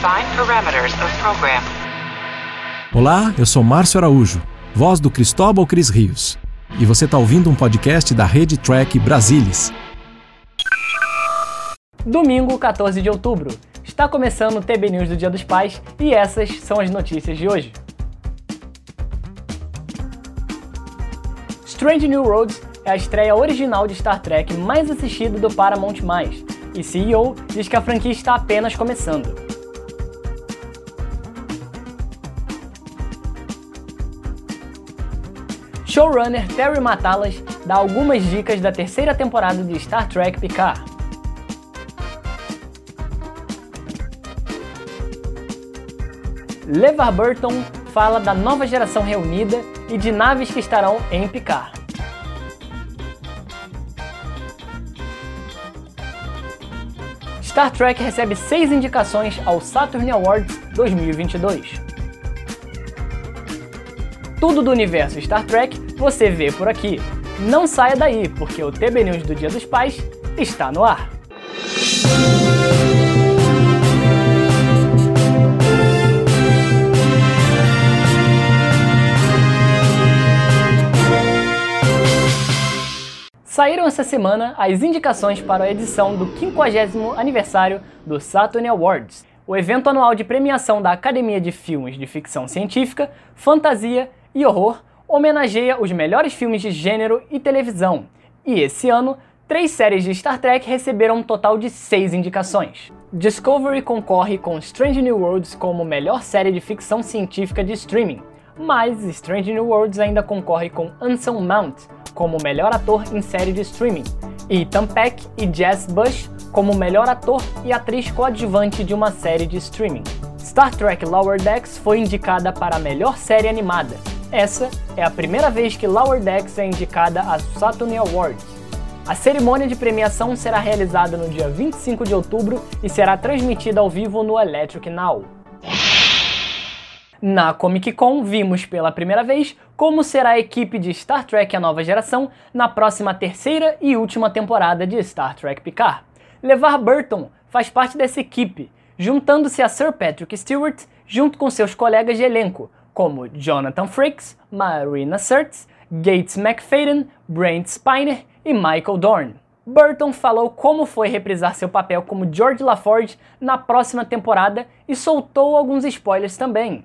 Define parameters of program. Olá, eu sou Márcio Araújo, voz do Cristóbal Cris Rios. E você está ouvindo um podcast da Rede Track Brasilis. Domingo, 14 de outubro. Está começando o TB News do Dia dos Pais e essas são as notícias de hoje. Strange New Worlds é a estreia original de Star Trek mais assistida do Paramount+, e CEO diz que a franquia está apenas começando. Showrunner Terry Matalas dá algumas dicas da terceira temporada de Star Trek Picard. LeVar Burton fala da nova geração reunida e de naves que estarão em Picard. Star Trek recebe seis indicações ao Saturn Awards 2022. Tudo do universo Star Trek você vê por aqui. Não saia daí, porque o TB News do Dia dos Pais está no ar. Saíram essa semana as indicações para a edição do 50 aniversário do Saturn Awards, o evento anual de premiação da Academia de Filmes de Ficção Científica, Fantasia e Horror homenageia os melhores filmes de gênero e televisão. E esse ano, três séries de Star Trek receberam um total de seis indicações. Discovery concorre com Strange New Worlds como melhor série de ficção científica de streaming, mas Strange New Worlds ainda concorre com Anson Mount como melhor ator em série de streaming, e Ethan Peck e Jess Bush como melhor ator e atriz coadjuvante de uma série de streaming. Star Trek Lower Decks foi indicada para a melhor série animada, essa é a primeira vez que Lower Decks é indicada a Saturn Awards. A cerimônia de premiação será realizada no dia 25 de outubro e será transmitida ao vivo no Electric Now. Na Comic Con, vimos pela primeira vez como será a equipe de Star Trek A Nova Geração na próxima terceira e última temporada de Star Trek Picard. LeVar Burton faz parte dessa equipe, juntando-se a Sir Patrick Stewart junto com seus colegas de elenco, como Jonathan Frakes, Marina Sirtis, Gates McFadden, Brent Spiner e Michael Dorn. Burton falou como foi reprisar seu papel como George LaForge na próxima temporada e soltou alguns spoilers também.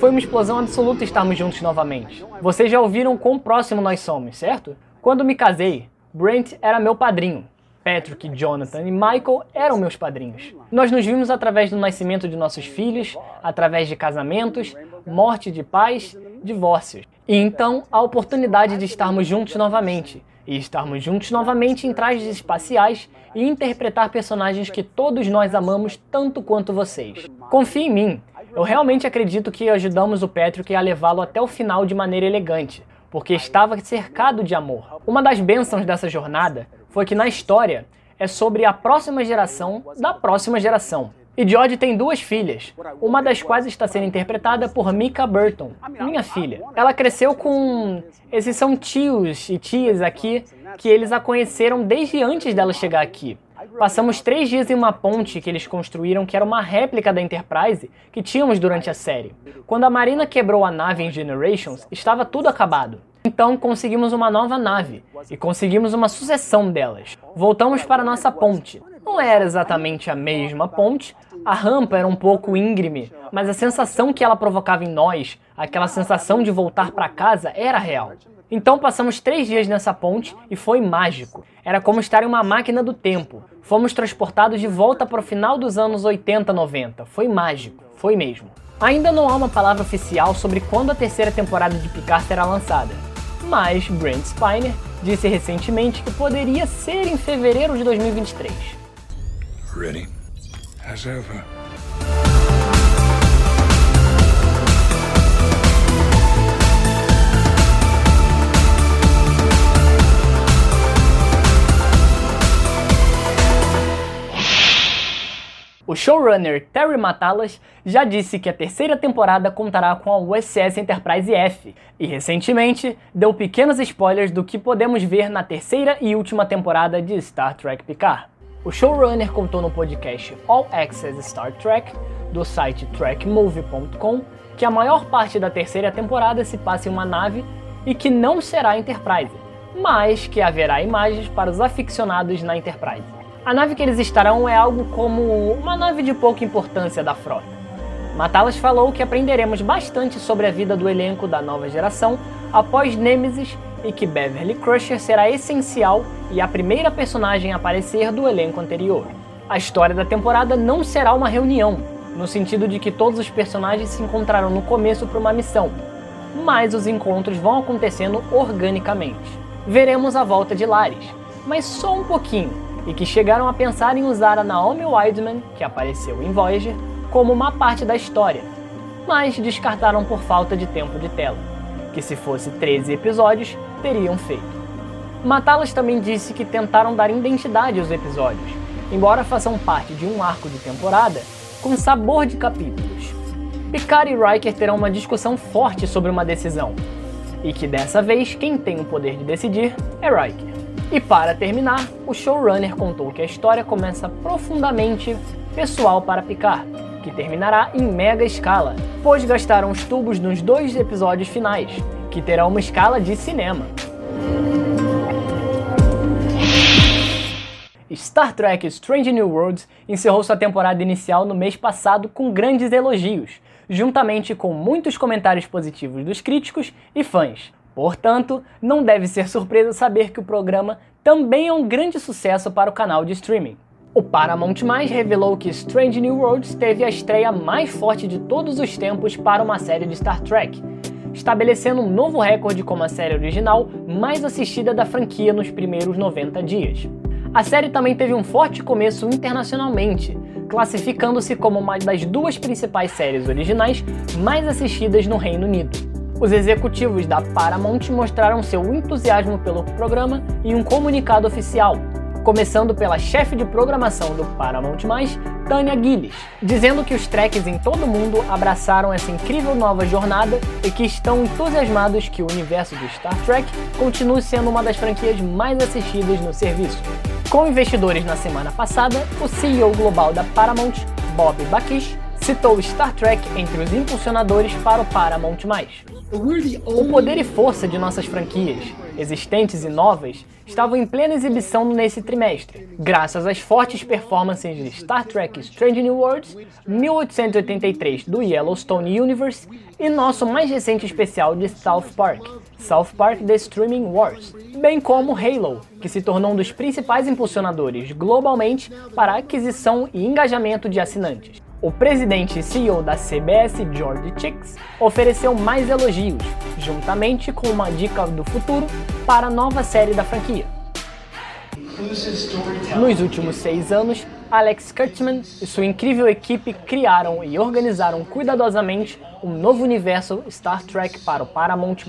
Foi uma explosão absoluta estarmos juntos novamente. Vocês já ouviram quão próximo nós somos, certo? Quando me casei, Brent era meu padrinho. Patrick, Jonathan e Michael eram meus padrinhos. Nós nos vimos através do nascimento de nossos filhos, através de casamentos, morte de pais, divórcios. E então a oportunidade de estarmos juntos novamente. E estarmos juntos novamente em trajes espaciais e interpretar personagens que todos nós amamos tanto quanto vocês. Confie em mim. Eu realmente acredito que ajudamos o Patrick a levá-lo até o final de maneira elegante, porque estava cercado de amor. Uma das bênçãos dessa jornada foi que na história é sobre a próxima geração da próxima geração. E George tem duas filhas, uma das quais está sendo interpretada por Mika Burton, minha filha. Ela cresceu com. Esses são tios e tias aqui que eles a conheceram desde antes dela chegar aqui. Passamos três dias em uma ponte que eles construíram que era uma réplica da Enterprise que tínhamos durante a série. Quando a Marina quebrou a nave em Generations, estava tudo acabado. Então conseguimos uma nova nave e conseguimos uma sucessão delas. Voltamos para nossa ponte. Não era exatamente a mesma ponte, a rampa era um pouco íngreme, mas a sensação que ela provocava em nós, aquela sensação de voltar para casa, era real. Então passamos três dias nessa ponte e foi mágico. Era como estar em uma máquina do tempo. Fomos transportados de volta para o final dos anos 80, 90. Foi mágico, foi mesmo. Ainda não há uma palavra oficial sobre quando a terceira temporada de Picard será lançada, mas Brent Spiner disse recentemente que poderia ser em fevereiro de 2023. Ready as ever. O showrunner Terry Matalas já disse que a terceira temporada contará com a USS Enterprise F e recentemente deu pequenos spoilers do que podemos ver na terceira e última temporada de Star Trek Picard. O showrunner contou no podcast All Access Star Trek, do site trackmovie.com, que a maior parte da terceira temporada se passa em uma nave e que não será Enterprise, mas que haverá imagens para os aficionados na Enterprise. A nave que eles estarão é algo como uma nave de pouca importância da frota. Matalas falou que aprenderemos bastante sobre a vida do elenco da nova geração após Nemesis e que Beverly Crusher será essencial e a primeira personagem a aparecer do elenco anterior. A história da temporada não será uma reunião, no sentido de que todos os personagens se encontraram no começo para uma missão, mas os encontros vão acontecendo organicamente. Veremos a volta de Laris, mas só um pouquinho, e que chegaram a pensar em usar a Naomi Wildman, que apareceu em Voyager, como uma parte da história, mas descartaram por falta de tempo de tela, que se fosse 13 episódios, teriam feito. Matalas também disse que tentaram dar identidade aos episódios, embora façam parte de um arco de temporada com sabor de capítulos. Picard e Riker terão uma discussão forte sobre uma decisão, e que dessa vez quem tem o poder de decidir é Riker. E para terminar, o showrunner contou que a história começa profundamente pessoal para Picard, que terminará em mega escala, pois gastaram os tubos nos dois episódios finais, que terão uma escala de cinema. Star Trek Strange New Worlds encerrou sua temporada inicial no mês passado com grandes elogios, juntamente com muitos comentários positivos dos críticos e fãs. Portanto, não deve ser surpresa saber que o programa também é um grande sucesso para o canal de streaming. O Paramount revelou que Strange New Worlds teve a estreia mais forte de todos os tempos para uma série de Star Trek, estabelecendo um novo recorde como a série original mais assistida da franquia nos primeiros 90 dias. A série também teve um forte começo internacionalmente, classificando-se como uma das duas principais séries originais mais assistidas no Reino Unido. Os executivos da Paramount mostraram seu entusiasmo pelo programa em um comunicado oficial, começando pela chefe de programação do Paramount+, Tanya Gillis, dizendo que os treks em todo o mundo abraçaram essa incrível nova jornada e que estão entusiasmados que o universo do Star Trek continue sendo uma das franquias mais assistidas no serviço. Com investidores na semana passada, o CEO global da Paramount, Bob Bakish, citou Star Trek entre os impulsionadores para o Paramount+. O poder e força de nossas franquias, existentes e novas, estavam em plena exibição nesse trimestre, graças às fortes performances de Star Trek Strange New Worlds, 1883 do Yellowstone Universe e nosso mais recente especial de South Park, South Park The Streaming Wars, bem como Halo, que se tornou um dos principais impulsionadores globalmente para a aquisição e engajamento de assinantes. O presidente e CEO da CBS, George Chicks, ofereceu mais elogios, juntamente com uma dica do futuro para a nova série da franquia. Nos últimos seis anos, Alex Kurtzman e sua incrível equipe criaram e organizaram cuidadosamente um novo universo Star Trek para o Paramount+,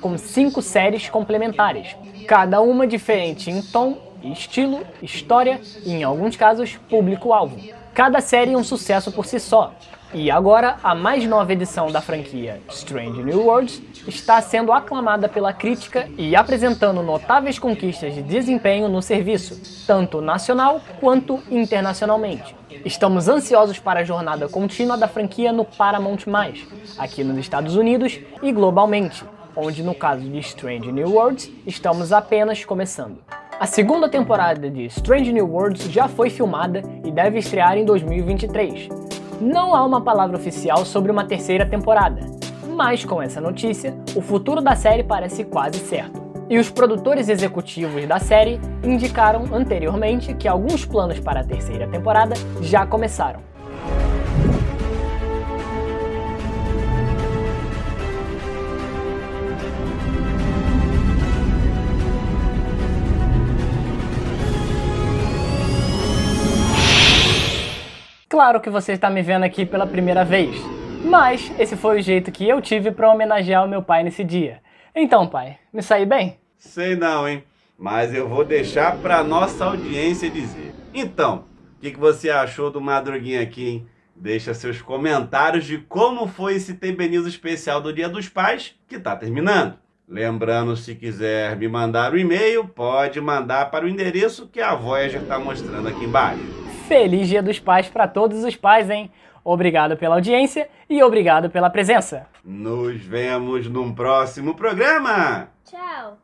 com cinco séries complementares, cada uma diferente em tom, estilo, história e, em alguns casos, público-alvo. Cada série é um sucesso por si só. E agora, a mais nova edição da franquia Strange New Worlds está sendo aclamada pela crítica e apresentando notáveis conquistas de desempenho no serviço, tanto nacional quanto internacionalmente. Estamos ansiosos para a jornada contínua da franquia no Paramount+, aqui nos Estados Unidos e globalmente, onde no caso de Strange New Worlds, estamos apenas começando. A segunda temporada de Strange New Worlds já foi filmada e deve estrear em 2023. Não há uma palavra oficial sobre uma terceira temporada, mas com essa notícia, o futuro da série parece quase certo. E os produtores executivos da série indicaram anteriormente que alguns planos para a terceira temporada já começaram. Claro que você está me vendo aqui pela primeira vez, mas esse foi o jeito que eu tive para homenagear o meu pai nesse dia. Então, pai, me saí bem? Sei não, hein? Mas eu vou deixar para nossa audiência dizer. Então, o que, que você achou do Madruguinha aqui, hein? Deixa seus comentários de como foi esse TB especial do Dia dos Pais, que tá terminando. Lembrando, se quiser me mandar o e-mail, pode mandar para o endereço que a Voyager está mostrando aqui embaixo. Feliz Dia dos Pais para todos os pais, hein? Obrigado pela audiência e obrigado pela presença. Nos vemos num próximo programa. Tchau.